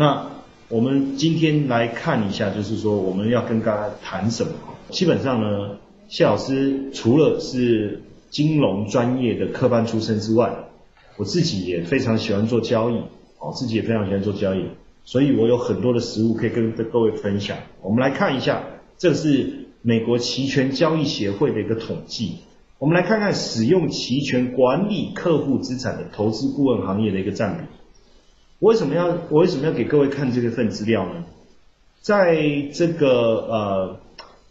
那我们今天来看一下，就是说我们要跟大家谈什么？基本上呢，谢老师除了是金融专业的科班出身之外，我自己也非常喜欢做交易，哦，自己也非常喜欢做交易，所以我有很多的实物可以跟各位分享。我们来看一下，这是美国期权交易协会的一个统计。我们来看看使用期权管理客户资产的投资顾问行业的一个占比。我为什么要我为什么要给各位看这个份资料呢？在这个呃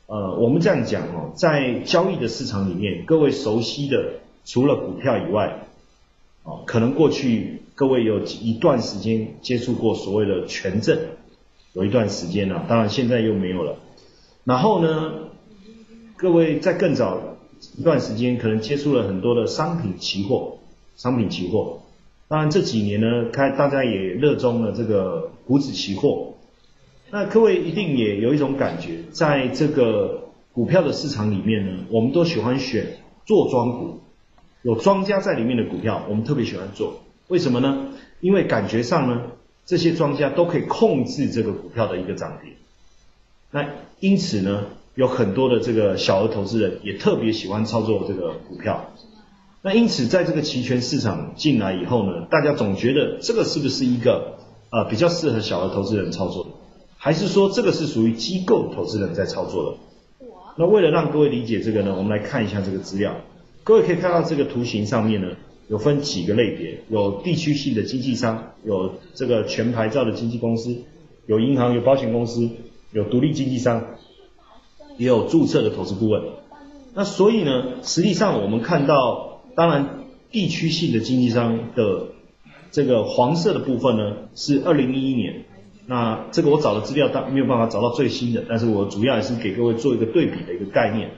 呃，我们这样讲哦，在交易的市场里面，各位熟悉的除了股票以外，哦，可能过去各位有一段时间接触过所谓的权证，有一段时间了，当然现在又没有了。然后呢，各位在更早一段时间可能接触了很多的商品期货，商品期货。当然这几年呢，开大家也热衷了这个股指期货。那各位一定也有一种感觉，在这个股票的市场里面呢，我们都喜欢选做庄股，有庄家在里面的股票，我们特别喜欢做。为什么呢？因为感觉上呢，这些庄家都可以控制这个股票的一个涨跌。那因此呢，有很多的这个小额投资人也特别喜欢操作这个股票。那因此，在这个期权市场进来以后呢，大家总觉得这个是不是一个呃比较适合小额投资人操作的，还是说这个是属于机构投资人在操作的？那为了让各位理解这个呢，我们来看一下这个资料。各位可以看到这个图形上面呢，有分几个类别，有地区性的经纪商，有这个全牌照的经纪公司，有银行，有保险公司，有独立经纪商，也有注册的投资顾问。那所以呢，实际上我们看到。当然，地区性的经纪商的这个黄色的部分呢，是二零一一年。那这个我找的资料，但没有办法找到最新的，但是我主要也是给各位做一个对比的一个概念。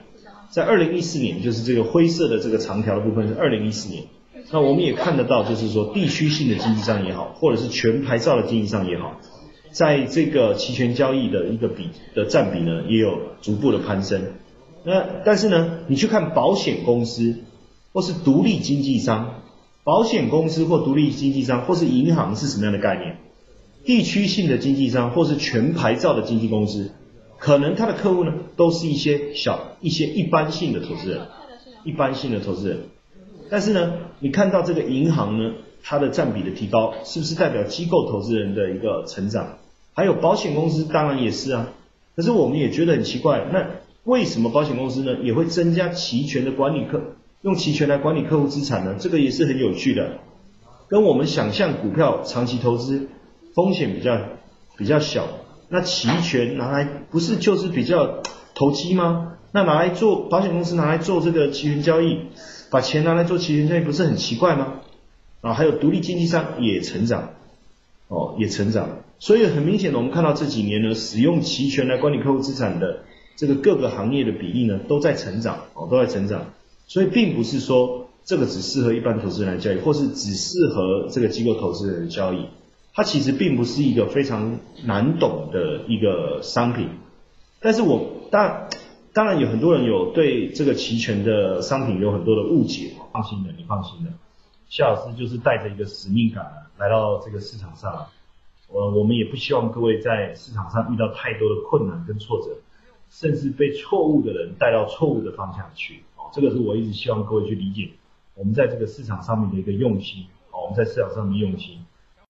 在二零一四年，就是这个灰色的这个长条的部分是二零一四年。那我们也看得到，就是说地区性的经纪商也好，或者是全牌照的经纪商也好，在这个期权交易的一个比的占比呢，也有逐步的攀升。那但是呢，你去看保险公司。或是独立经纪商、保险公司或独立经纪商，或是银行是什么样的概念？地区性的经纪商或是全牌照的经纪公司，可能他的客户呢都是一些小、一些一般性的投资人，一般性的投资人。但是呢，你看到这个银行呢，它的占比的提高，是不是代表机构投资人的一个成长？还有保险公司当然也是啊。可是我们也觉得很奇怪，那为什么保险公司呢也会增加齐全的管理客？用期权来管理客户资产呢，这个也是很有趣的，跟我们想象股票长期投资风险比较比较小，那期权拿来不是就是比较投机吗？那拿来做保险公司拿来做这个期权交易，把钱拿来做期权交易不是很奇怪吗？啊，还有独立经纪商也成长，哦也成长，所以很明显的我们看到这几年呢，使用期权来管理客户资产的这个各个行业的比例呢都在成长，哦都在成长。所以并不是说这个只适合一般投资人来交易，或是只适合这个机构投资人交易，它其实并不是一个非常难懂的一个商品。但是我当当然有很多人有对这个期权的商品有很多的误解，放心的，你放心的，谢老师就是带着一个使命感来到这个市场上，我我们也不希望各位在市场上遇到太多的困难跟挫折，甚至被错误的人带到错误的方向去。这个是我一直希望各位去理解，我们在这个市场上面的一个用心，好，我们在市场上面用心。